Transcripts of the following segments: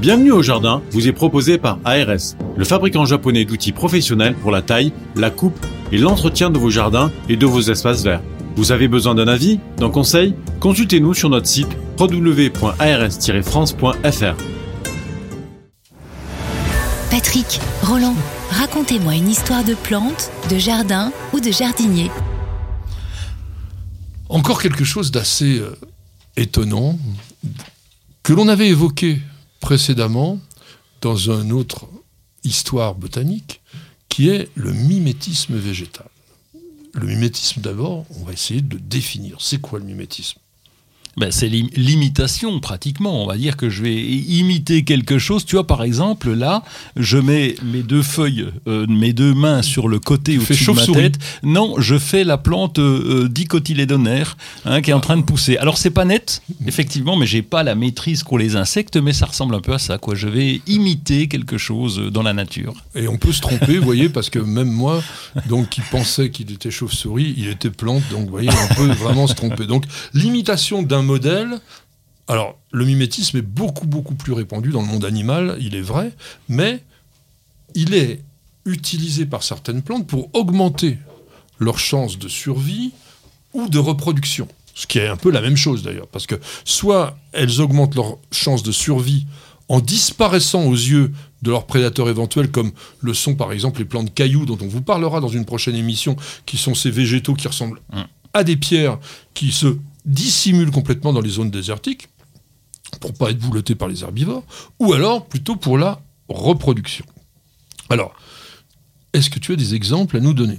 Bienvenue au jardin vous est proposé par ARS, le fabricant japonais d'outils professionnels pour la taille, la coupe et l'entretien de vos jardins et de vos espaces verts. Vous avez besoin d'un avis, d'un conseil? Consultez-nous sur notre site www.ars-france.fr. Patrick, Roland, racontez-moi une histoire de plante, de jardin ou de jardinier. Encore quelque chose d'assez euh, étonnant que l'on avait évoqué précédemment dans une autre histoire botanique, qui est le mimétisme végétal. Le mimétisme d'abord, on va essayer de définir. C'est quoi le mimétisme? Ben, c'est l'imitation pratiquement. On va dire que je vais imiter quelque chose. Tu vois, par exemple, là, je mets mes deux feuilles, euh, mes deux mains sur le côté au-dessus de ma tête. Non, je fais la plante euh, euh dicotylédonaire hein, qui est en train de pousser. Alors c'est pas net, effectivement, mais j'ai pas la maîtrise qu'ont les insectes, mais ça ressemble un peu à ça. Quoi. Je vais imiter quelque chose dans la nature. Et on peut se tromper, vous voyez, parce que même moi, donc qui pensais qu'il était chauve-souris, il était plante. Donc vous voyez, on peut vraiment se tromper. Donc l'imitation d'un modèle. Alors, le mimétisme est beaucoup, beaucoup plus répandu dans le monde animal, il est vrai, mais il est utilisé par certaines plantes pour augmenter leurs chances de survie ou de reproduction. Ce qui est un peu la même chose d'ailleurs, parce que soit elles augmentent leurs chances de survie en disparaissant aux yeux de leurs prédateurs éventuels, comme le sont par exemple les plantes cailloux, dont on vous parlera dans une prochaine émission, qui sont ces végétaux qui ressemblent mmh. à des pierres, qui se dissimule complètement dans les zones désertiques, pour pas être bouloté par les herbivores, ou alors plutôt pour la reproduction. Alors, est-ce que tu as des exemples à nous donner?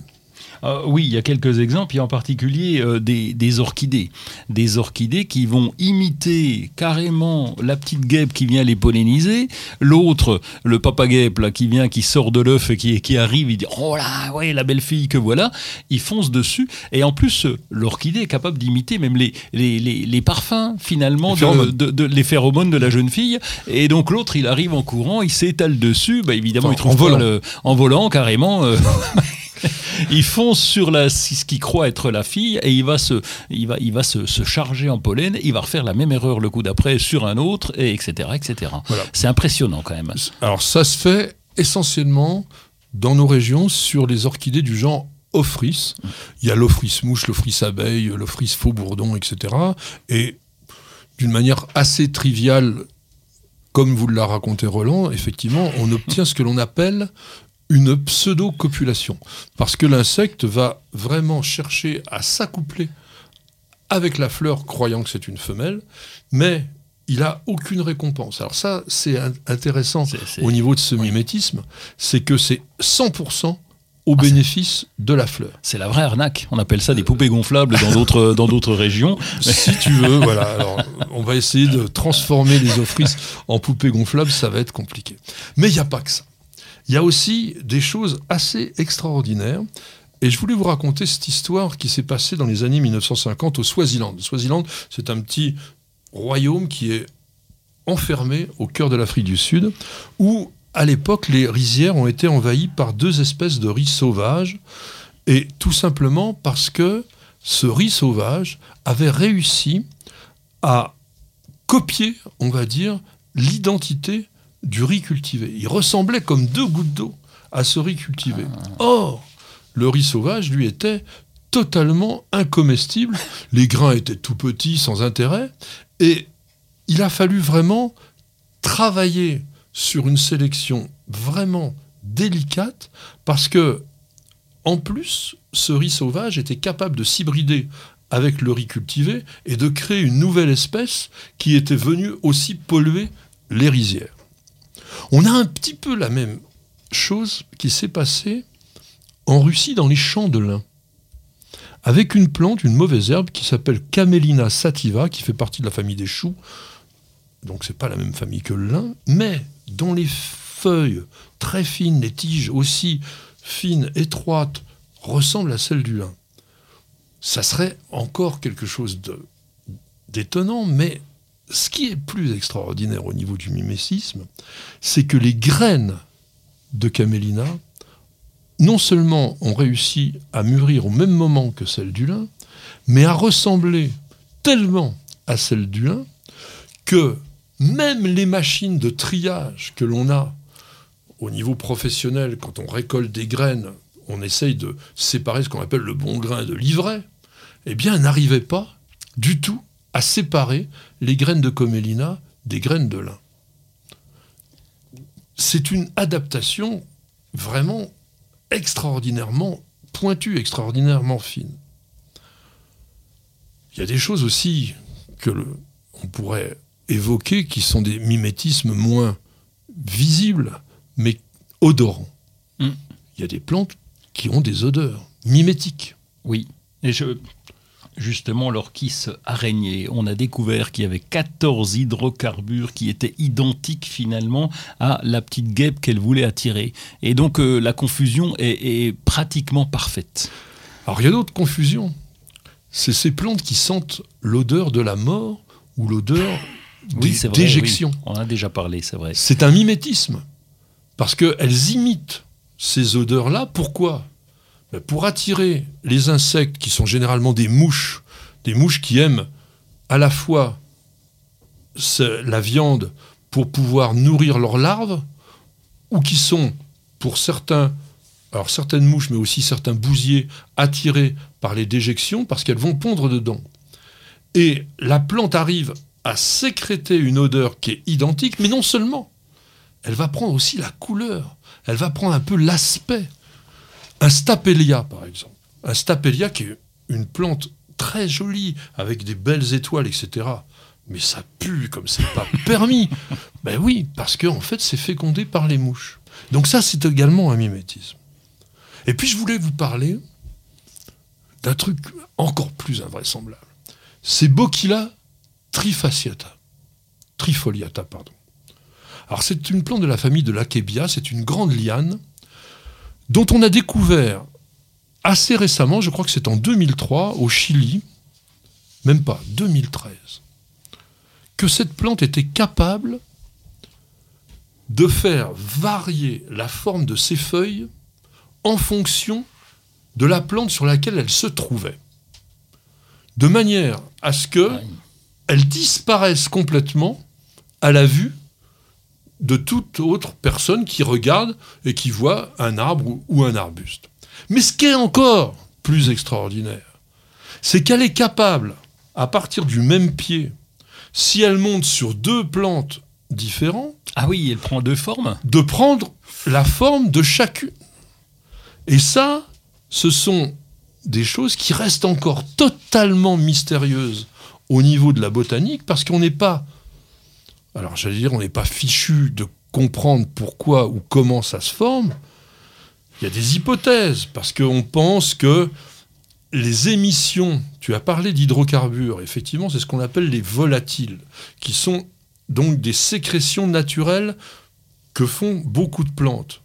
Euh, oui, il y a quelques exemples, et en particulier euh, des, orchidées. Des orchidées qui vont imiter carrément la petite guêpe qui vient les polliniser, l'autre, le papa guêpe là, qui vient, qui sort de l'œuf et qui, qui arrive, il dit Oh là, ouais, la belle fille que voilà, il fonce dessus, et en plus, l'orchidée est capable d'imiter même les, les, parfums finalement, les de, les phéromones de la jeune fille, et donc l'autre, il arrive en courant, il s'étale dessus, bah, évidemment, il trouve en volant. en volant carrément. Euh, il fonce sur la, ce qu'il croit être la fille et il va, se, il va, il va se, charger en pollen. Il va refaire la même erreur le coup d'après sur un autre, et etc. etc. C'est impressionnant quand même. Alors ça se fait essentiellement dans nos régions sur les orchidées du genre Ophrys. Il y a l'Ophrys mouche, l'Ophrys abeille, l'Ophrys faux bourdon, etc. Et d'une manière assez triviale, comme vous l'a raconté Roland, effectivement, on obtient ce que l'on appelle une pseudo-copulation. Parce que l'insecte va vraiment chercher à s'accoupler avec la fleur, croyant que c'est une femelle, mais il n'a aucune récompense. Alors ça, c'est intéressant au niveau de ce mimétisme, c'est que c'est 100% au ah, bénéfice de la fleur. C'est la vraie arnaque. On appelle ça des poupées gonflables dans d'autres dans d'autres régions. Si tu veux, voilà. Alors, on va essayer de transformer les offrices en poupées gonflables, ça va être compliqué. Mais il n'y a pas que ça. Il y a aussi des choses assez extraordinaires. Et je voulais vous raconter cette histoire qui s'est passée dans les années 1950 au Swaziland. Le Swaziland, c'est un petit royaume qui est enfermé au cœur de l'Afrique du Sud, où à l'époque les rizières ont été envahies par deux espèces de riz sauvages, et tout simplement parce que ce riz sauvage avait réussi à copier, on va dire, l'identité du riz cultivé. Il ressemblait comme deux gouttes d'eau à ce riz cultivé. Ah. Or, le riz sauvage, lui, était totalement incomestible. Les grains étaient tout petits, sans intérêt. Et il a fallu vraiment travailler sur une sélection vraiment délicate parce que, en plus, ce riz sauvage était capable de s'hybrider avec le riz cultivé et de créer une nouvelle espèce qui était venue aussi polluer les rizières. On a un petit peu la même chose qui s'est passée en Russie dans les champs de lin, avec une plante, une mauvaise herbe qui s'appelle Camelina sativa, qui fait partie de la famille des choux. Donc c'est pas la même famille que le lin, mais dont les feuilles très fines, les tiges aussi fines, étroites, ressemblent à celles du lin. Ça serait encore quelque chose d'étonnant, mais ce qui est plus extraordinaire au niveau du mimétisme, c'est que les graines de Camelina, non seulement ont réussi à mûrir au même moment que celles du lin, mais à ressembler tellement à celles du lin que même les machines de triage que l'on a au niveau professionnel, quand on récolte des graines, on essaye de séparer ce qu'on appelle le bon grain de l'ivraie, eh bien, elles n'arrivaient pas du tout à séparer les graines de comélina des graines de lin. C'est une adaptation vraiment extraordinairement pointue, extraordinairement fine. Il y a des choses aussi que on pourrait évoquer qui sont des mimétismes moins visibles, mais odorants. Mm. Il y a des plantes qui ont des odeurs mimétiques. Oui. Et je, justement l'orchis araignée. On a découvert qu'il y avait 14 hydrocarbures qui étaient identiques finalement à la petite guêpe qu'elle voulait attirer. Et donc euh, la confusion est, est pratiquement parfaite. Alors il y a d'autres confusions. C'est ces plantes qui sentent l'odeur de la mort ou l'odeur Oui, des- oui. On en a déjà parlé, c'est vrai. C'est un mimétisme. Parce qu'elles imitent ces odeurs-là. Pourquoi? Pour attirer les insectes qui sont généralement des mouches, des mouches qui aiment à la fois la viande pour pouvoir nourrir leurs larves, ou qui sont, pour certains, alors certaines mouches, mais aussi certains bousiers, attirés par les déjections parce qu'elles vont pondre dedans. Et la plante arrive à sécréter une odeur qui est identique, mais non seulement, elle va prendre aussi la couleur, elle va prendre un peu l'aspect. Un stapelia, par exemple. Un stapelia qui est une plante très jolie, avec des belles étoiles, etc. Mais ça pue comme c'est pas permis. Ben oui, parce qu'en en fait, c'est fécondé par les mouches. Donc ça, c'est également un mimétisme. Et puis, je voulais vous parler d'un truc encore plus invraisemblable. C'est Bocchila trifasciata. Trifoliata, pardon. Alors, c'est une plante de la famille de l'Akebia, c'est une grande liane dont on a découvert assez récemment, je crois que c'est en 2003, au Chili, même pas, 2013, que cette plante était capable de faire varier la forme de ses feuilles en fonction de la plante sur laquelle elle se trouvait. De manière à ce que Aïe. elles disparaissent complètement à la vue de toute autre personne qui regarde et qui voit un arbre ou- un arbuste. Mais ce qui est encore plus extraordinaire, c'est qu'elle est capable, à partir du même pied, si elle monte sur deux plantes différentes, Ah oui, elle prend deux formes de prendre la forme de chacune. Et ça, ce sont des choses qui restent encore totalement mystérieuses au niveau de la botanique parce qu'on n'est pas, alors j'allais dire, on n'est pas fichu de comprendre pourquoi ou comment ça se forme. Il y a des hypothèses parce qu'on pense que les émissions, tu as parlé d'hydrocarbures, effectivement, c'est ce qu'on appelle les volatiles, qui sont donc des sécrétions naturelles que font beaucoup de plantes,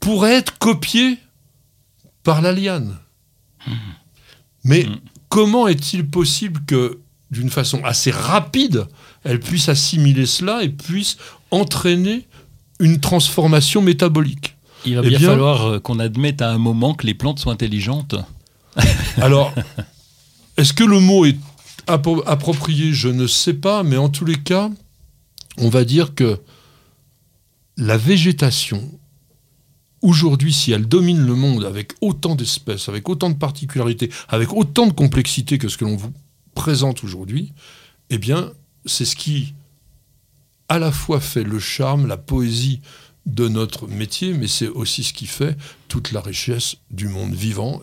pourraient être copiées par la liane. Mais Mhm. comment est-il possible que, d'une façon assez rapide, elle puisse assimiler cela et puisse entraîner une transformation métabolique Il va Eh bien, bien- falloir euh, qu'on admette à un moment que les plantes sont intelligentes. Alors, est-ce que le mot est appro- approprié? Je ne sais pas, mais en tous les cas, on va dire que la végétation, aujourd'hui, si elle domine le monde avec autant d'espèces, avec autant de particularités, avec autant de complexité que ce que l'on vous présente aujourd'hui, eh bien, c'est ce qui, à la fois, fait le charme, la poésie de notre métier, mais c'est aussi ce qui fait toute la richesse du monde vivant